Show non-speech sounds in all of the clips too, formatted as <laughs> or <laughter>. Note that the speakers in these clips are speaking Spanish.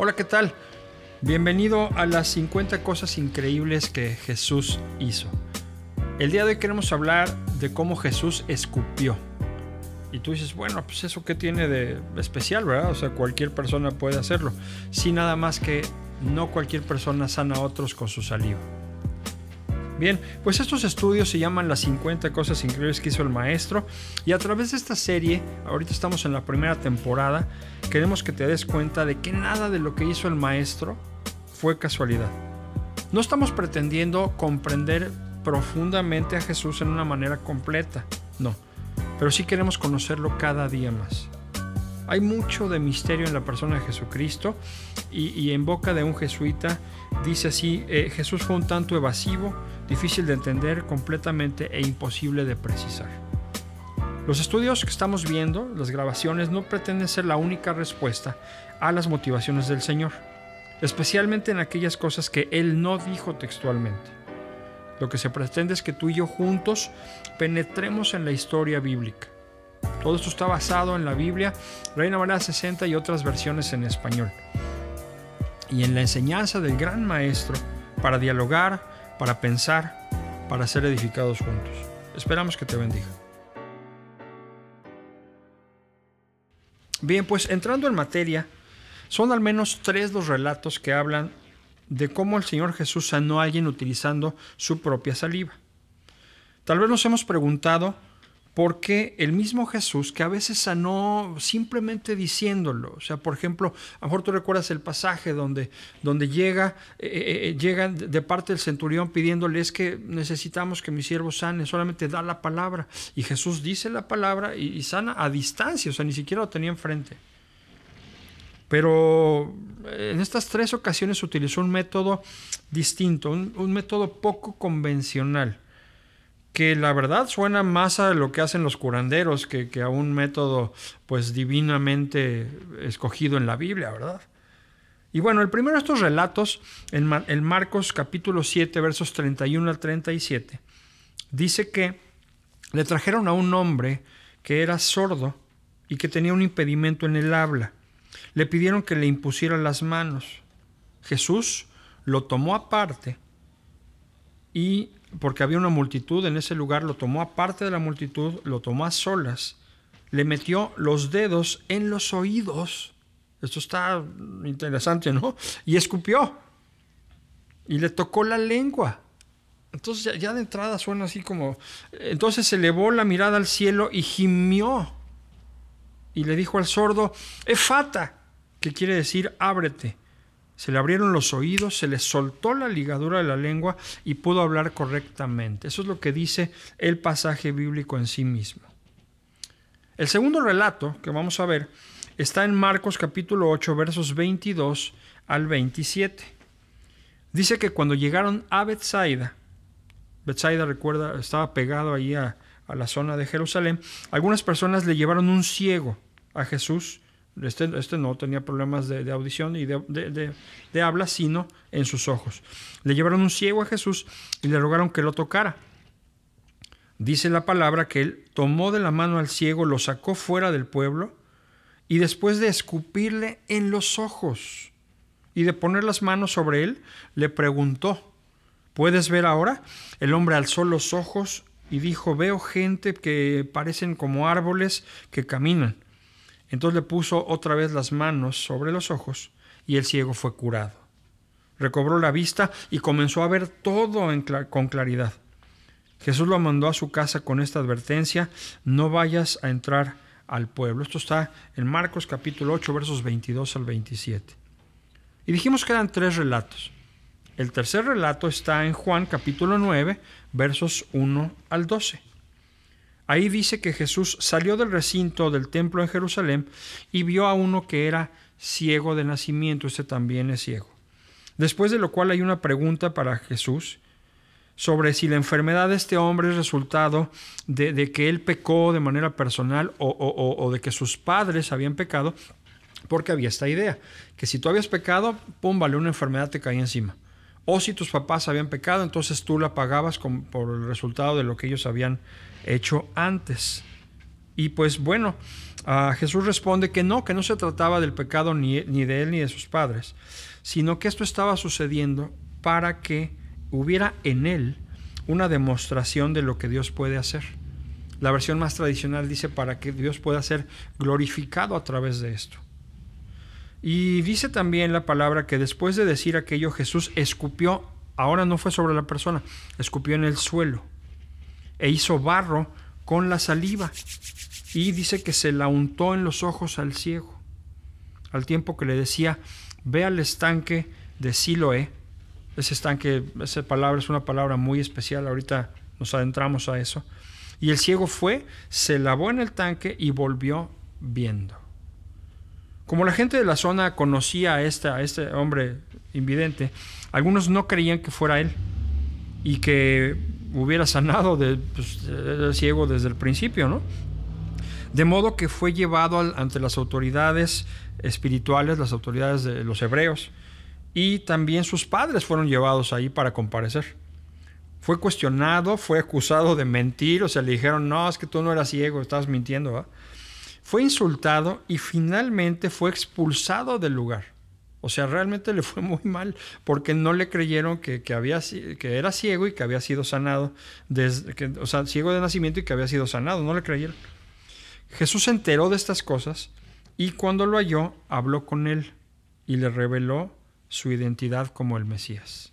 Hola, ¿qué tal? Bienvenido a las 50 cosas increíbles que Jesús hizo. El día de hoy queremos hablar de cómo Jesús escupió. Y tú dices, bueno, pues eso qué tiene de especial, ¿verdad? O sea, cualquier persona puede hacerlo. Sí, nada más que no cualquier persona sana a otros con su saliva. Bien, pues estos estudios se llaman las 50 cosas increíbles que hizo el maestro y a través de esta serie, ahorita estamos en la primera temporada, queremos que te des cuenta de que nada de lo que hizo el maestro fue casualidad. No estamos pretendiendo comprender profundamente a Jesús en una manera completa, no, pero sí queremos conocerlo cada día más. Hay mucho de misterio en la persona de Jesucristo y, en boca de un jesuita dice así, eh, Jesús fue un tanto evasivo, difícil de entender, completamente e imposible de precisar. Los estudios que estamos viendo, las grabaciones, no pretenden ser la única respuesta a las motivaciones del Señor, especialmente en aquellas cosas que Él no dijo textualmente. Lo que se pretende es que tú y yo juntos penetremos en la historia bíblica. Todo esto está basado en la Biblia, Reina Valera 60 y otras versiones en español. Y en la enseñanza del gran maestro para dialogar, para pensar, para ser edificados juntos. Esperamos que te bendiga. Bien, pues entrando en materia, son al menos tres los relatos que hablan de cómo el Señor Jesús sanó a alguien utilizando su propia saliva. Tal vez nos hemos preguntado porque el mismo Jesús, que a veces sanó simplemente diciéndolo, o sea, por ejemplo, a lo mejor tú recuerdas el pasaje donde, donde llega, eh, eh, eh de parte del centurión pidiéndole es que necesitamos que mi siervo sane, solamente da la palabra. Y Jesús dice la palabra y, sana a distancia, o sea, ni siquiera lo tenía enfrente. Pero en estas tres ocasiones utilizó un método distinto, un método poco convencional que la verdad suena más a lo que hacen los curanderos que, a un método pues divinamente escogido en la Biblia, ¿verdad? Y bueno, el primero de estos relatos, en, Marcos capítulo 7, versos 31 al 37, dice que le trajeron a un hombre que era sordo y que tenía un impedimento en el habla. Le pidieron que le impusiera las manos. Jesús lo tomó aparte y porque había una multitud en ese lugar, lo tomó aparte de la multitud, lo tomó a solas, le metió los dedos en los oídos. Esto está interesante, ¿no? Y escupió. Y le tocó la lengua. Entonces ya, de entrada suena así como... Entonces elevó la mirada al cielo y gimió. Y le dijo al sordo, Efata, que quiere decir ábrete se le abrieron los oídos, se le soltó la ligadura de la lengua y pudo hablar correctamente. Eso es lo que dice el pasaje bíblico en sí mismo. El segundo relato que vamos a ver está en Marcos capítulo 8 versos 22 al 27. Dice que cuando llegaron a Bethsaida, Bethsaida recuerda, estaba pegado ahí a, a la zona de Jerusalén, algunas personas le llevaron un ciego a Jesús este, este, no tenía problemas de, audición y de, habla, sino en sus ojos. Le llevaron un ciego a Jesús y le rogaron que lo tocara. Dice la palabra que él tomó de la mano al ciego, lo sacó fuera del pueblo y después de escupirle en los ojos y de poner las manos sobre él, le preguntó, ¿puedes ver ahora? El hombre alzó los ojos y dijo, veo gente que parecen como árboles que caminan. Entonces le puso otra vez las manos sobre los ojos y el ciego fue curado. Recobró la vista y comenzó a ver todo con claridad. Jesús lo mandó a su casa con esta advertencia, no vayas a entrar al pueblo. Esto está en Marcos capítulo 8 versos 22 al 27. Y dijimos que eran tres relatos. El tercer relato está en Juan capítulo 9 versos 1 al 12. Ahí dice que Jesús salió del recinto del templo en Jerusalén y vio a uno que era ciego de nacimiento, este también es ciego. Después de lo cual hay una pregunta para Jesús sobre si la enfermedad de este hombre es resultado de, que él pecó de manera personal o, o, de que sus padres habían pecado, porque había esta idea, que si tú habías pecado, pum, vale, una enfermedad te caía encima. O si tus papás habían pecado, entonces tú la pagabas por el resultado de lo que ellos habían hecho antes. Y pues bueno, Ah, Jesús responde que no, que no se trataba del pecado ni, ni de él ni de sus padres, sino que esto estaba sucediendo para que hubiera en él una demostración de lo que Dios puede hacer. La versión más tradicional dice para que Dios pueda ser glorificado a través de esto. Y dice también la palabra que después de decir aquello Jesús escupió, ahora no fue sobre la persona, escupió en el suelo e hizo barro con la saliva y dice que se la untó en los ojos al ciego, al tiempo que le decía, ve al estanque de Siloé. Ese estanque, esa palabra es una palabra muy especial, ahorita nos adentramos a eso. Y el ciego fue, se lavó en el tanque y volvió viendo. Como la gente de la zona conocía a, este hombre invidente, algunos no creían que fuera él y que hubiera sanado de, pues, ciego desde el principio, ¿no? De modo que fue llevado ante las autoridades espirituales, las autoridades de los hebreos, y también sus padres fueron llevados ahí para comparecer. Fue cuestionado, fue acusado de mentir, o sea, le dijeron, no, es que tú no eras ciego, estabas mintiendo. Fue insultado y finalmente fue expulsado del lugar. O sea, realmente le fue muy mal porque no le creyeron que, había, que era ciego y que había sido sanado, desde, que, o sea, ciego de nacimiento y que había sido sanado, no le creyeron. Jesús se enteró de estas cosas y cuando lo halló, habló con él y le reveló su identidad como el Mesías.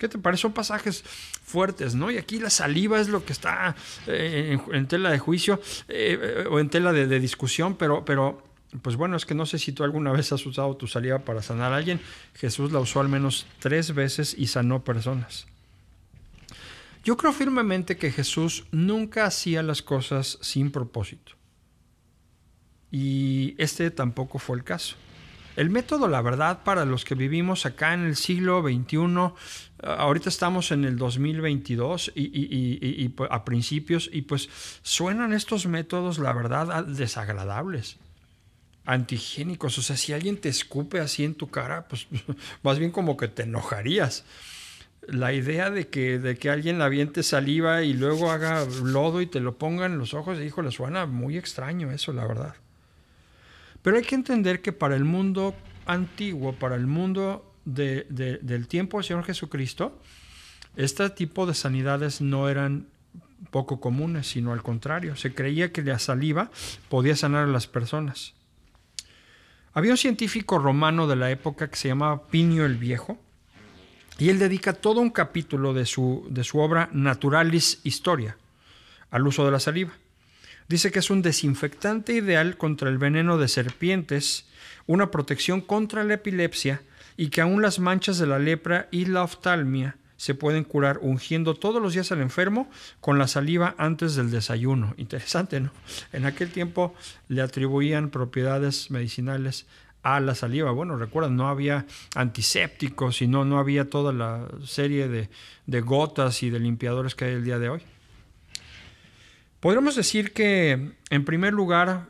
¿Qué te parece? Son pasajes fuertes, ¿no? Y aquí la saliva es lo que está eh, en, tela de juicio eh, o en tela de, discusión, pero, pero pues bueno, es que no sé si tú alguna vez has usado tu saliva para sanar a alguien. Jesús la usó al menos tres veces y sanó personas. Yo creo firmemente que Jesús nunca hacía las cosas sin propósito. Y este tampoco fue el caso. El método, la verdad, para los que vivimos acá en el siglo XXI, ahorita estamos en el 2022 y, a principios, y pues suenan estos métodos, la verdad, desagradables antigénicos. O sea, si alguien te escupe así en tu cara, pues <laughs> más bien como que te enojarías. La idea de que, de que alguien aviente saliva y luego haga lodo y te lo ponga en los ojos, híjole, suena muy extraño eso, la verdad. Pero hay que entender que para el mundo antiguo, para el mundo del tiempo del Señor Jesucristo, este tipo de sanidades no eran poco comunes, sino al contrario. Se creía que la saliva podía sanar a las personas. Había un científico romano de la época que se llamaba Pinio el Viejo, y él dedica todo un capítulo de su, de su obra Naturalis Historia al uso de la saliva. Dice que es un desinfectante ideal contra el veneno de serpientes, una protección contra la epilepsia y que aún las manchas de la lepra y la oftalmia se pueden curar ungiendo todos los días al enfermo con la saliva antes del desayuno. Interesante, ¿no? En aquel tiempo le atribuían propiedades medicinales a la saliva. Bueno, recuerdan, no había antisépticos y no, no había toda la serie de, de gotas y de limpiadores que hay el día de hoy. Podríamos decir que, en primer lugar,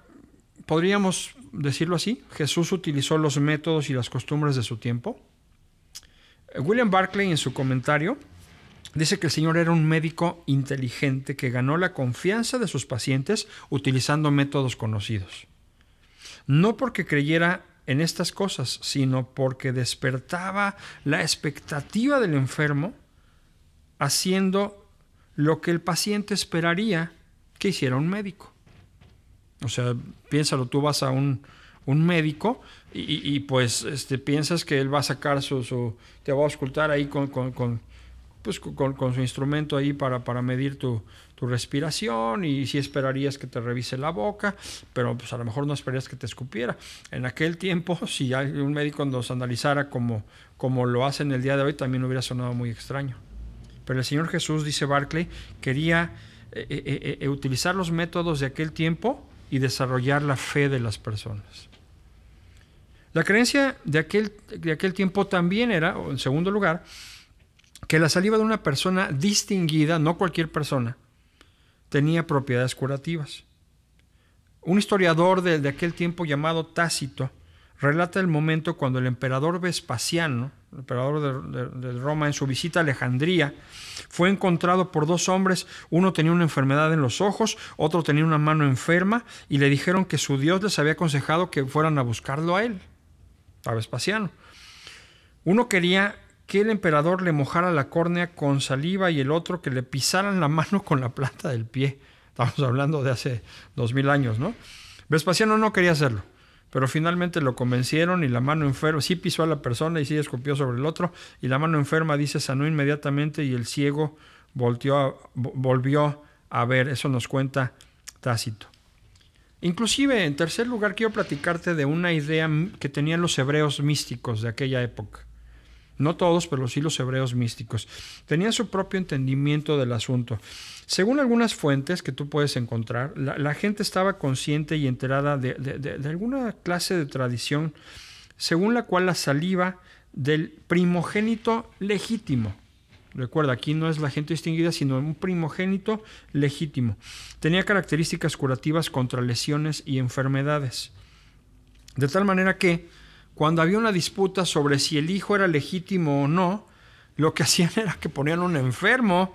podríamos decirlo así, Jesús utilizó los métodos y las costumbres de su tiempo. William Barclay en su comentario dice que el Señor era un médico inteligente que ganó la confianza de sus pacientes utilizando métodos conocidos. No porque creyera en estas cosas, sino porque despertaba la expectativa del enfermo haciendo lo que el paciente esperaría que hiciera un médico. O sea, piénsalo, tú vas a un, médico y, pues este, piensas que él va a sacar su, te va a auscultar ahí con, con, pues, con, su instrumento ahí para, para medir tu, tu, respiración y si esperarías que te revise la boca, pero pues a lo mejor no esperarías que te escupiera. En aquel tiempo, <laughs> si un médico nos analizara como, como lo hace el día de hoy, también hubiera sonado muy extraño. Pero el Señor Jesús, dice Barclay, quería eh, eh, eh, utilizar los métodos de aquel tiempo y desarrollar la fe de las personas. La creencia de aquel, de aquel tiempo también era, en segundo lugar, que la saliva de una persona distinguida, no cualquier persona, tenía propiedades curativas. Un historiador de, de, aquel tiempo llamado Tácito relata el momento cuando el emperador Vespasiano, el emperador de, Roma, en su visita a Alejandría, fue encontrado por dos hombres. Uno tenía una enfermedad en los ojos, otro tenía una mano enferma, y le dijeron que su Dios les había aconsejado que fueran a buscarlo a él, a Vespasiano. Uno quería que el emperador le mojara la córnea con saliva y el otro que le pisaran la <laughs> mano con la planta del pie. Estamos hablando de hace dos mil años, ¿no? Vespasiano no quería hacerlo, pero finalmente lo convencieron y la mano enferma, sí pisó a la persona y sí escupió sobre el otro, y la mano enferma, dice, sanó inmediatamente y el ciego volvió a ver. Eso nos cuenta Tácito. Inclusive, en tercer lugar, quiero platicarte de una idea que tenían los hebreos místicos de aquella época no todos, pero sí los hebreos místicos, tenían su propio entendimiento del asunto. Según algunas fuentes que tú puedes encontrar, la, gente estaba consciente y enterada de, alguna clase de tradición según la cual la saliva del primogénito legítimo, Recuerda, aquí no es la gente distinguida, sino un primogénito legítimo. Tenía características curativas contra lesiones y enfermedades. De tal manera que cuando había una disputa sobre si el hijo era legítimo o no, lo que <laughs> hacían era que ponían un enfermo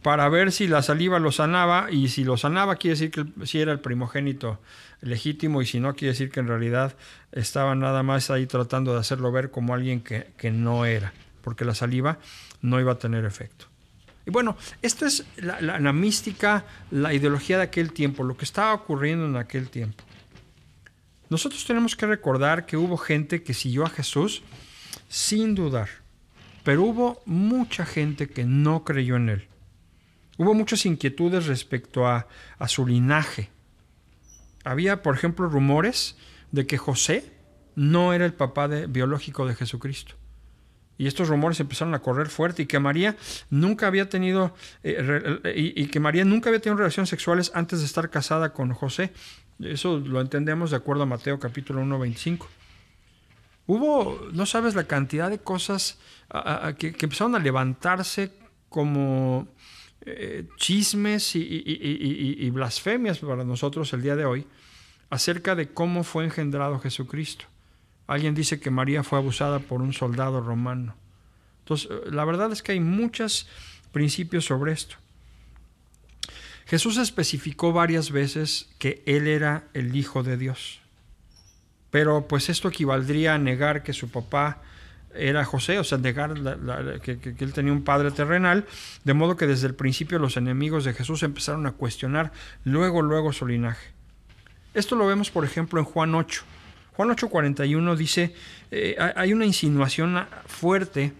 para ver si la saliva lo sanaba y si lo sanaba quiere decir que si era el primogénito legítimo y si no quiere decir que en realidad estaba nada más ahí tratando de hacerlo ver como alguien que, no era, porque la saliva no iba a tener efecto. Y bueno, esto es la mística, la ideología de aquel tiempo, lo que estaba ocurriendo en aquel tiempo. Nosotros tenemos que recordar que hubo gente que siguió a Jesús sin dudar, pero hubo mucha gente que no creyó en él. Hubo muchas inquietudes respecto a, su linaje. Había, por ejemplo, rumores de que José no era el papá biológico de Jesucristo. Y estos rumores empezaron a correr fuerte y que María nunca había tenido eh, y, que María nunca había tenido relaciones sexuales antes de estar casada con José. Eso lo entendemos de acuerdo a Mateo capítulo 1, 25. Hubo, no sabes la cantidad de cosas que, empezaron a levantarse como eh, chismes y, blasfemias para nosotros el día de hoy acerca de cómo fue engendrado Jesucristo. Alguien dice que María fue abusada por un soldado romano. Entonces, la verdad es que hay muchos principios sobre esto. Jesús especificó varias veces que Él era el Hijo de Dios. Pero pues esto equivaldría a negar que su papá era José, o sea, negar que, él tenía un padre terrenal, de modo que desde el principio los enemigos de Jesús empezaron a cuestionar luego, luego su linaje. Esto lo vemos, por ejemplo, en Juan 8. Juan 8:41 dice, eh, hay una insinuación fuerte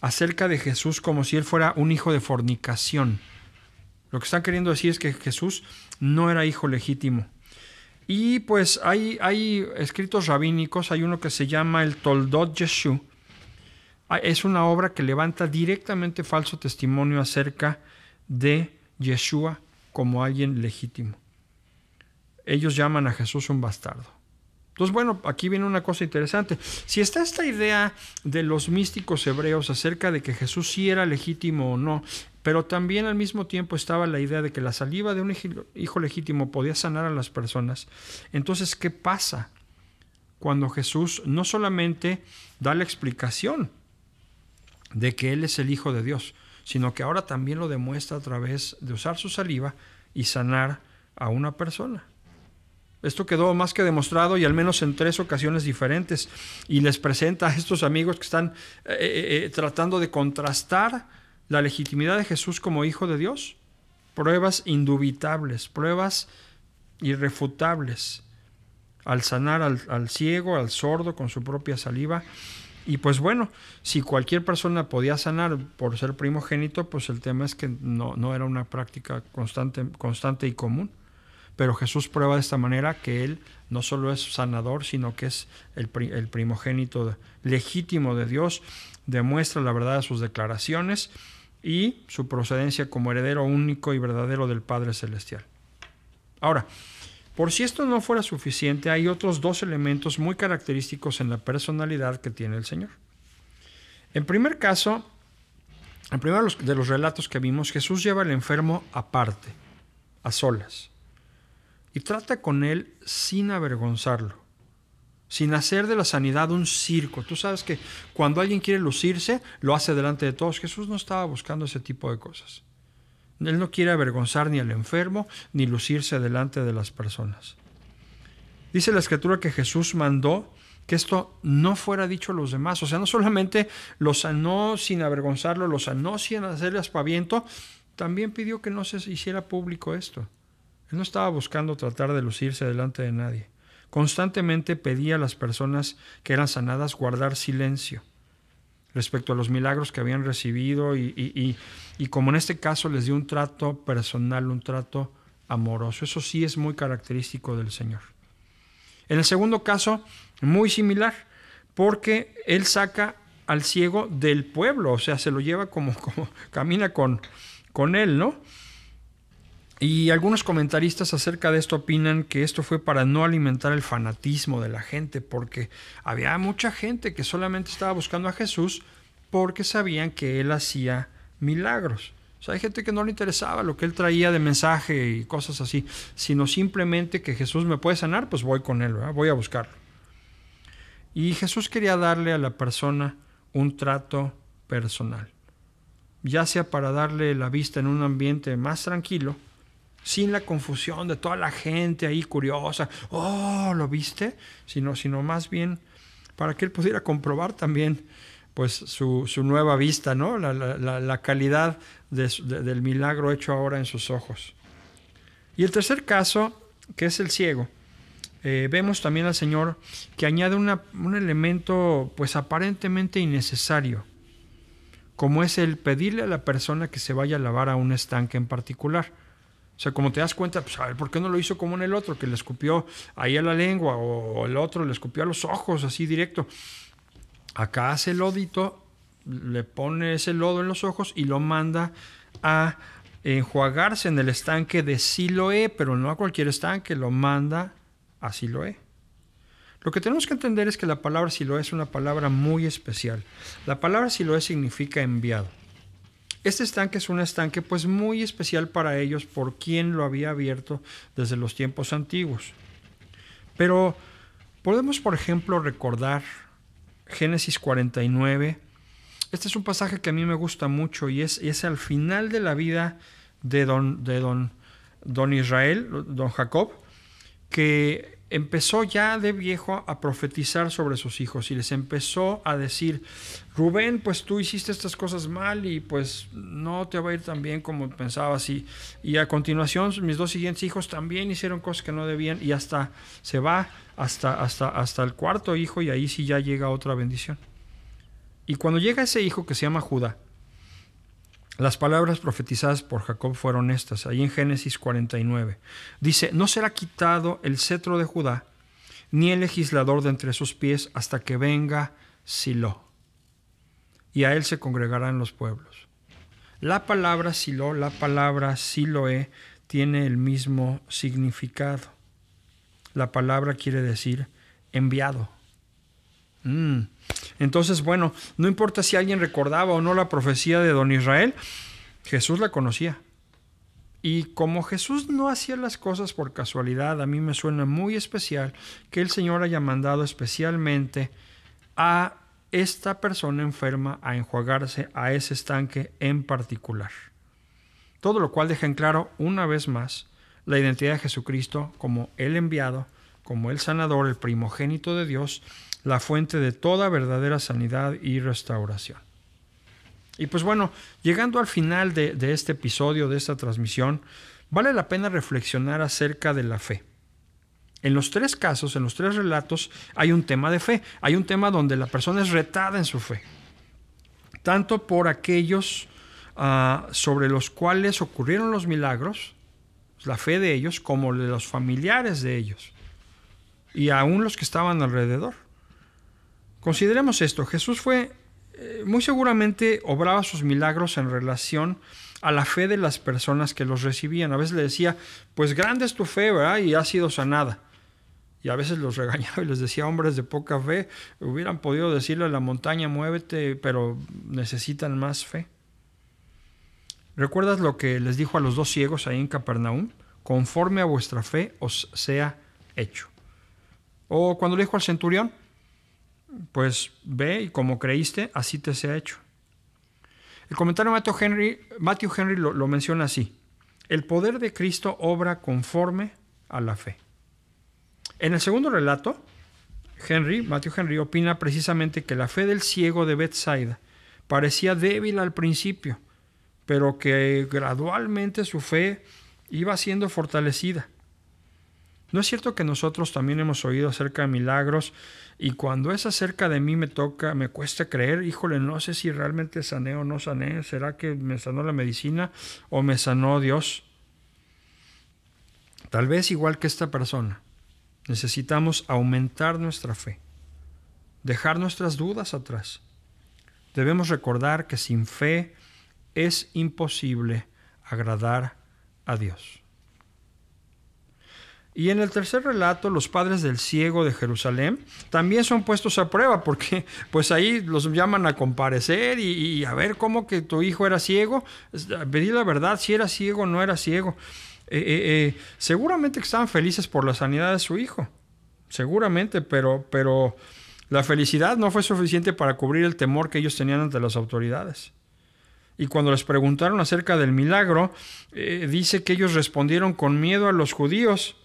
acerca de Jesús como si él fuera un hijo de fornicación. Lo que están queriendo decir es que Jesús no era hijo legítimo. Y pues hay, hay escritos rabínicos, hay uno que se llama el Toldot Yeshu. Ah, es una obra que levanta directamente falso testimonio acerca de Yeshua como alguien legítimo. Ellos llaman a Jesús un bastardo. Entonces, bueno, aquí viene una cosa interesante. Si está esta idea de los místicos hebreos acerca de que Jesús sí era legítimo o no, pero también al mismo tiempo estaba la idea de que la saliva de un hijo legítimo podía sanar a las personas, entonces, ¿qué pasa cuando Jesús no solamente da la explicación de que Él es el Hijo de Dios, sino que ahora también lo demuestra a través de usar su saliva y sanar a una persona? Esto quedó más que demostrado y al menos en tres ocasiones diferentes. Y les presenta a estos amigos que están eh, eh, eh, tratando de contrastar la legitimidad de Jesús como Hijo de Dios. Pruebas indubitables, pruebas irrefutables. Al sanar al, ciego, al sordo con su propia saliva. Y pues bueno, si cualquier persona podía sanar por ser primogénito, pues el tema es que no, no era una práctica constante, constante y común. Pero Jesús prueba de esta manera que Él no solo es sanador, sino que es el, primogénito legítimo de Dios, demuestra la verdad de sus declaraciones y su procedencia como heredero único y verdadero del Padre Celestial. Ahora, por si esto no fuera suficiente, hay otros dos elementos muy característicos en la personalidad que tiene el Señor. En primer caso, en primero de los relatos que vimos, Jesús lleva al enfermo aparte, a solas y trata con él sin avergonzarlo. Sin hacer de la sanidad un circo. Tú sabes que cuando alguien quiere lucirse, lo hace delante de todos. Jesús no estaba buscando ese tipo de cosas. Él no quiere avergonzar ni al enfermo, ni lucirse delante de las personas. Dice la escritura que Jesús mandó que esto no fuera dicho a los demás. O sea, no solamente los sanó sin avergonzarlo, los sanó sin hacerle aspaviento, también pidió que no se hiciera público esto. Él no estaba buscando tratar de lucirse delante de nadie. Constantemente pedía a las personas que eran sanadas guardar silencio respecto a los milagros que habían recibido y, y, como en este caso les dio un trato personal, un trato amoroso. Eso sí es muy característico del Señor. En el segundo caso, muy similar, porque Él saca al ciego del pueblo, o sea, se lo lleva como, como camina con, con Él, ¿no? Y algunos comentaristas acerca de esto opinan que esto fue para no alimentar el fanatismo de la gente, porque había mucha gente que solamente estaba buscando a Jesús porque sabían que él hacía milagros. O sea, hay gente que no le interesaba lo que él traía de mensaje y cosas así, sino simplemente que Jesús me puede sanar, pues voy con él, voy a buscarlo. Y Jesús quería darle a la persona un trato personal, ya sea para darle la vista en un ambiente más tranquilo, sin la confusión de toda la gente ahí curiosa, oh, ¿lo viste? Sino, sino más bien para que él pudiera comprobar también pues su, nueva vista, ¿no? La, calidad del milagro hecho ahora en sus ojos. Y el tercer caso, que es el ciego, eh, vemos también al Señor que añade un elemento pues aparentemente innecesario, como es el pedirle a la persona que se vaya a lavar a un estanque en particular. O sea, como te das cuenta, pues a ver, ¿por qué no lo hizo como en el otro? Que le escupió ahí a la lengua o el otro le escupió a los ojos, así directo. Acá hace el lodito, le pone ese lodo en los ojos y lo manda a enjuagarse en el estanque de Siloé, pero no a cualquier estanque, lo manda a Siloé. Lo que tenemos que entender es que la palabra Siloé es una palabra muy especial. La palabra Siloé significa enviado. Este estanque es un estanque pues muy especial para ellos por quien lo había abierto desde los tiempos antiguos. Pero podemos por ejemplo recordar Génesis 49. Este es un pasaje que a mí me gusta mucho y es, es al final de la vida de don, de don, don Israel, don Jacob, que empezó ya de viejo a profetizar sobre sus hijos y les empezó a decir, Rubén, pues tú hiciste estas cosas mal y pues no te va a ir tan bien como pensabas. Y, y a continuación mis dos siguientes hijos también hicieron cosas que no debían y hasta se va hasta, hasta, hasta el cuarto hijo y ahí sí ya llega otra bendición. Y cuando llega ese hijo que se llama Judá, las palabras profetizadas por Jacob fueron estas, ahí en Génesis 49. Dice, no será quitado el cetro de Judá, ni el legislador de entre sus pies, hasta que venga Silo. Y a él se congregarán los pueblos. La palabra Silo, la palabra Siloé, tiene el mismo significado. La palabra quiere decir enviado. Mm. Entonces, bueno, no importa si alguien recordaba o no la profecía de don Israel, Jesús la conocía. Y como Jesús no hacía las cosas por casualidad, a mí me suena muy especial que el Señor haya mandado especialmente a esta persona enferma a enjuagarse a ese estanque en particular. Todo lo cual deja en claro una vez más la identidad de Jesucristo como el enviado, como el sanador, el primogénito de Dios, la fuente de toda verdadera sanidad y restauración. Y pues bueno, llegando al final de, este episodio, de esta transmisión, vale la pena reflexionar acerca de la fe. En los tres casos, en los tres relatos, hay un tema de fe, hay un tema donde la persona es retada en su fe, tanto por aquellos ah, sobre los cuales ocurrieron los milagros, la fe de ellos, como de los familiares de ellos, y aún los que estaban alrededor. Consideremos esto, Jesús fue, eh, muy seguramente obraba sus milagros en relación a la fe de las personas que los recibían. A veces le decía, pues grande es tu fe, ¿verdad? Y ha sido sanada. Y a veces los <laughs> regañaba y les decía, hombres de poca fe, hubieran podido decirle a la montaña, muévete, pero necesitan más fe. ¿Recuerdas lo que les dijo a los dos ciegos ahí en Capernaum? Conforme a vuestra fe os sea hecho. O cuando le dijo al centurión, pues ve y como creíste, así te se ha hecho. El comentario de Matthew Henry, Matthew Henry lo, lo menciona así. El poder de Cristo obra conforme a la fe. En el segundo relato, Henry, Matthew Henry, opina precisamente que la fe del ciego de Bethsaida parecía débil al principio, pero que gradualmente su fe iba siendo fortalecida. ¿No es cierto que nosotros también hemos oído acerca de milagros y cuando es acerca de mí me toca, me cuesta creer, híjole, no sé si realmente sané o no sané, será que me sanó la medicina o me sanó Dios? Tal vez igual que esta persona, necesitamos aumentar nuestra fe, dejar nuestras dudas atrás. Debemos recordar que sin fe es imposible agradar a Dios. Y en el tercer relato, los padres del ciego de Jerusalén también son puestos a prueba porque pues ahí los llaman a comparecer y, a ver cómo que tu hijo era ciego, pedir la verdad si era ciego o no era ciego. Eh, eh, eh, seguramente estaban felices por la sanidad de su hijo, seguramente, pero, pero la felicidad no fue suficiente para cubrir el temor que ellos tenían ante las autoridades. Y cuando les preguntaron acerca del milagro, dice que ellos respondieron con miedo a los judíos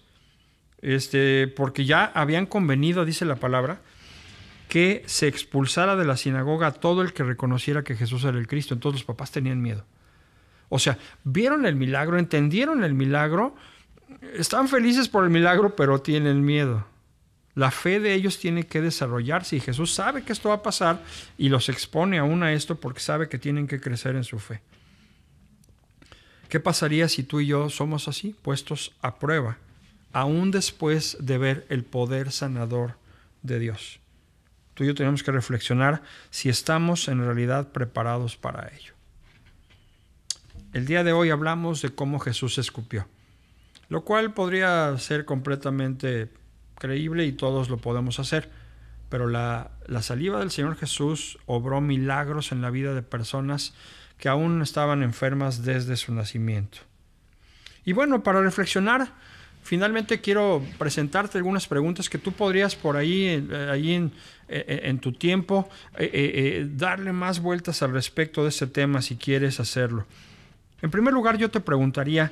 este, porque ya habían convenido, dice la palabra, que se expulsara de la sinagoga todo el que reconociera que Jesús era el Cristo. Entonces los papás tenían miedo. O sea, vieron el milagro, entendieron el milagro, están felices por el milagro, pero tienen miedo. La fe de ellos tiene que desarrollarse y Jesús sabe que esto va a pasar y los expone aún a esto porque sabe que tienen que crecer en su fe. ¿Qué pasaría si tú y yo somos así, puestos a prueba? Aún después de ver el poder sanador de Dios. Tú y yo tenemos que reflexionar si estamos en realidad preparados para ello. El día de hoy hablamos de cómo Jesús escupió, lo cual podría ser completamente creíble y todos lo podemos hacer, pero la, la saliva del Señor Jesús obró milagros en la vida de personas que aún estaban enfermas desde su nacimiento. Y bueno, para reflexionar, finalmente quiero presentarte algunas preguntas que tú podrías por ahí, eh, ahí en, eh, en, tu tiempo, eh, darle más vueltas al respecto de ese tema si quieres hacerlo. En primer lugar, yo te preguntaría,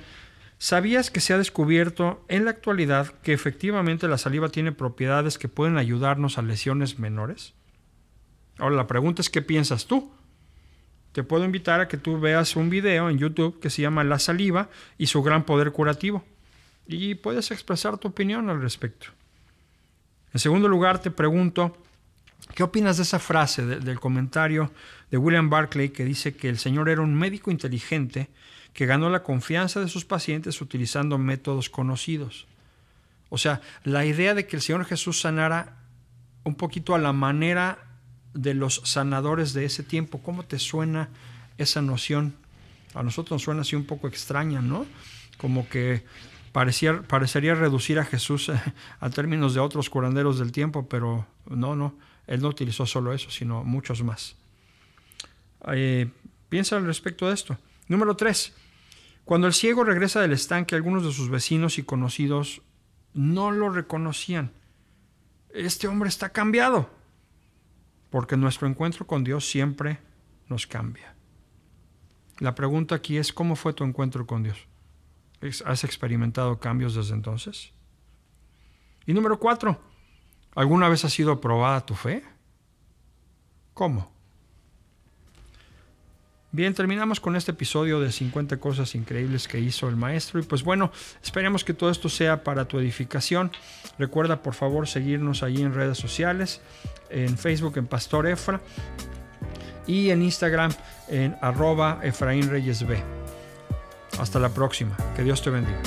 ¿sabías que se ha descubierto en la actualidad que efectivamente la saliva tiene propiedades que pueden ayudarnos a lesiones menores? Ahora la pregunta es, ¿qué piensas tú? Te puedo invitar a que tú veas un video en YouTube que se llama La saliva y su gran poder curativo y puedes expresar tu opinión al respecto. En segundo lugar, te pregunto, ¿qué opinas de esa frase del comentario de William Barclay que dice que el Señor era un médico inteligente que ganó la confianza de sus pacientes utilizando métodos conocidos? O sea, la idea de que el Señor Jesús sanara un poquito a la manera de los sanadores de ese tiempo. ¿Cómo te suena esa noción? A nosotros nos suena así un poco extraña, ¿no? Como que parecería reducir a Jesús eh, a términos de otros curanderos del tiempo, pero no, no, él no utilizó solo eso, sino muchos más. Eh, piensa al respecto de esto. Número tres, cuando el ciego regresa del estanque, algunos de sus vecinos y conocidos no lo reconocían. Este hombre está cambiado, porque nuestro encuentro con Dios siempre nos cambia. La pregunta aquí es, ¿cómo fue tu encuentro con Dios? ¿Has experimentado cambios desde entonces? Y número cuatro, ¿alguna vez ha sido probada tu fe? ¿Cómo? Bien, terminamos con este episodio de 50 cosas increíbles que hizo el maestro y pues bueno, esperemos que todo esto sea para tu edificación. Recuerda por favor seguirnos allí en redes sociales, en Facebook en Pastor Efra y en Instagram en arroba Efraín Reyes B. Hasta la próxima. Que Dios te bendiga.